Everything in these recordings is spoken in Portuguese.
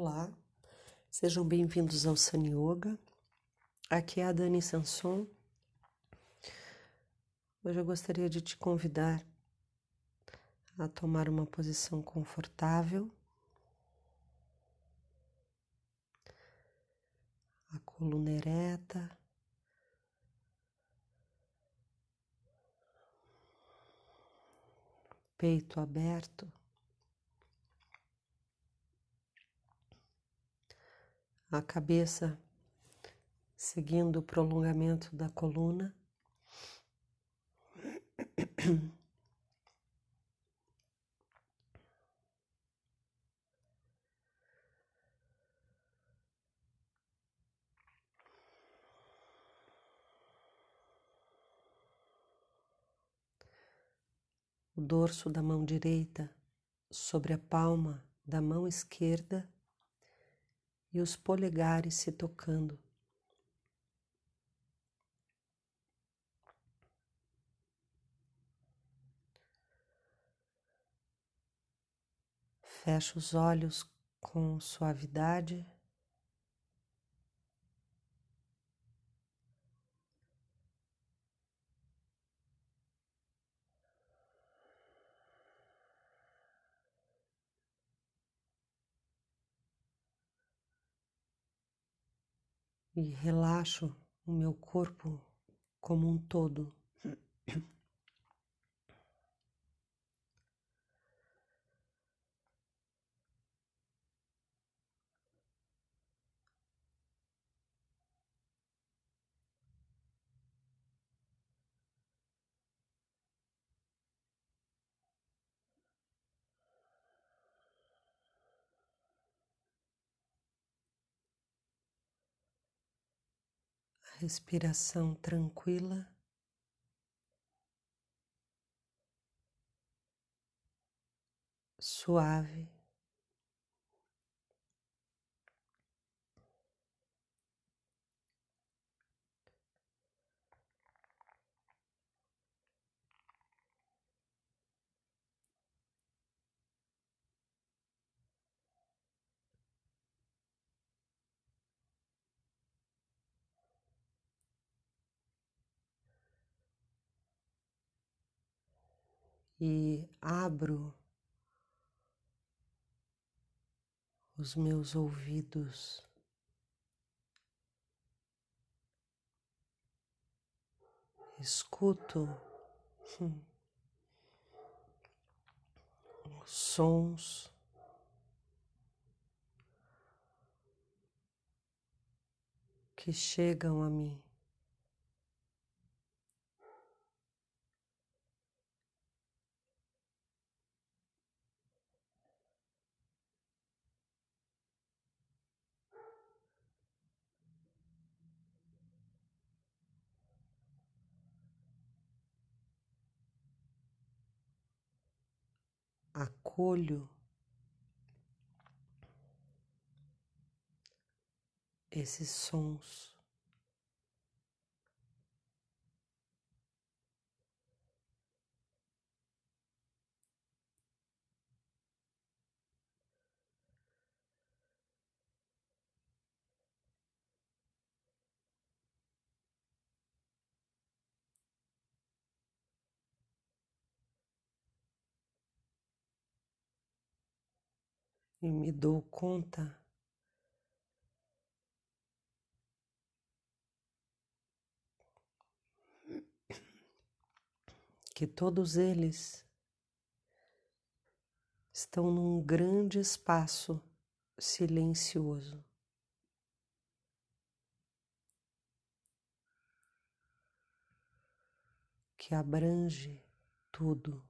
Olá, sejam bem-vindos ao Sun Yoga. Aqui é a Dani Sanson. Hoje eu gostaria de te convidar a tomar uma posição confortável, a coluna ereta, peito aberto. A cabeça seguindo o prolongamento da coluna. O dorso da mão direita sobre a palma da mão esquerda e os polegares se tocando. Fecha os olhos com suavidade. E relaxo o meu corpo como um todo. Respiração tranquila. Suave. E abro os meus ouvidos. Escuto os sons que chegam a mim. Acolho esses sons. E me dou conta que todos eles estão num grande espaço silencioso. Que abrange tudo.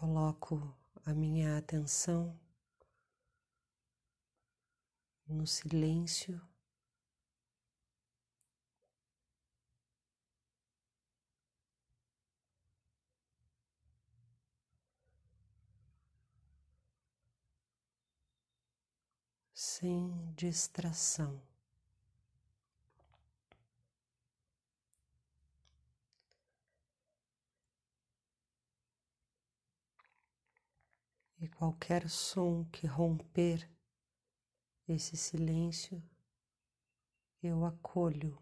Coloco a minha atenção no silêncio. Sem distração. E qualquer som que romper esse silêncio, eu acolho.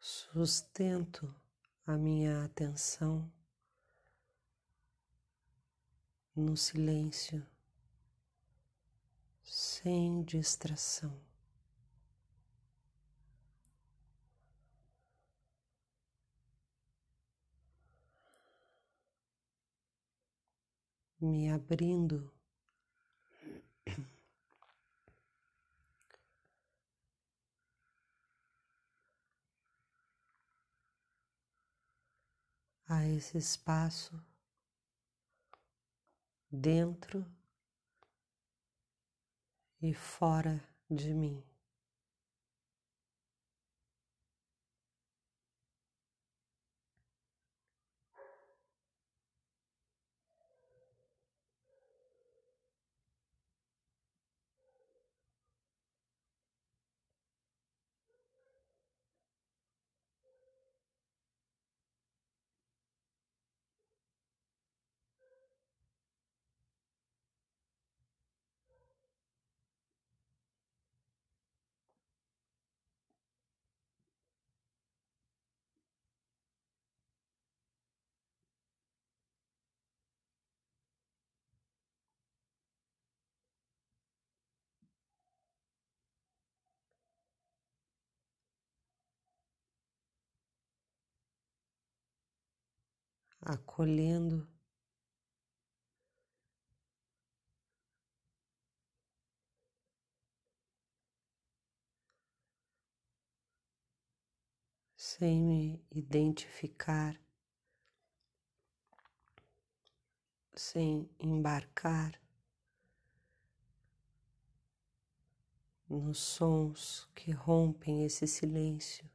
Sustento a minha atenção no silêncio, sem distração. Me abrindo a esse espaço dentro e fora de mim. Acolhendo sem me identificar, sem embarcar nos sons que rompem esse silêncio.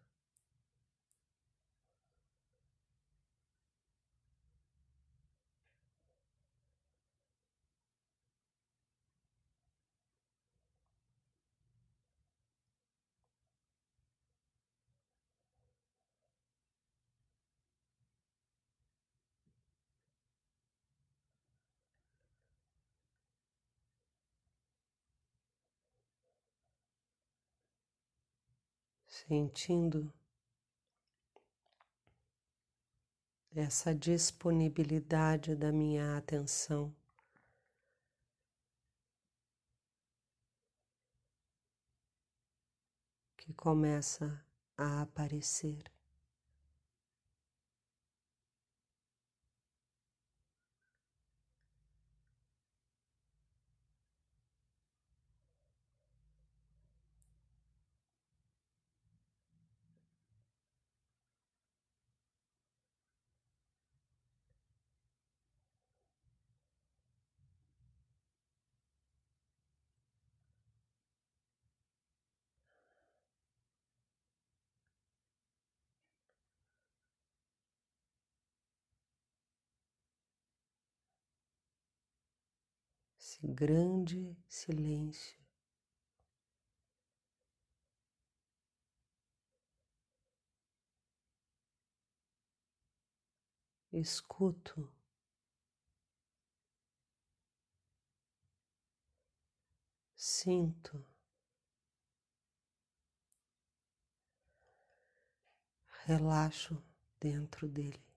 Sentindo essa disponibilidade da minha atenção. Que começa a aparecer. Esse grande silêncio. Escuto sinto, relaxo dentro dele.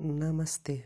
Namastê.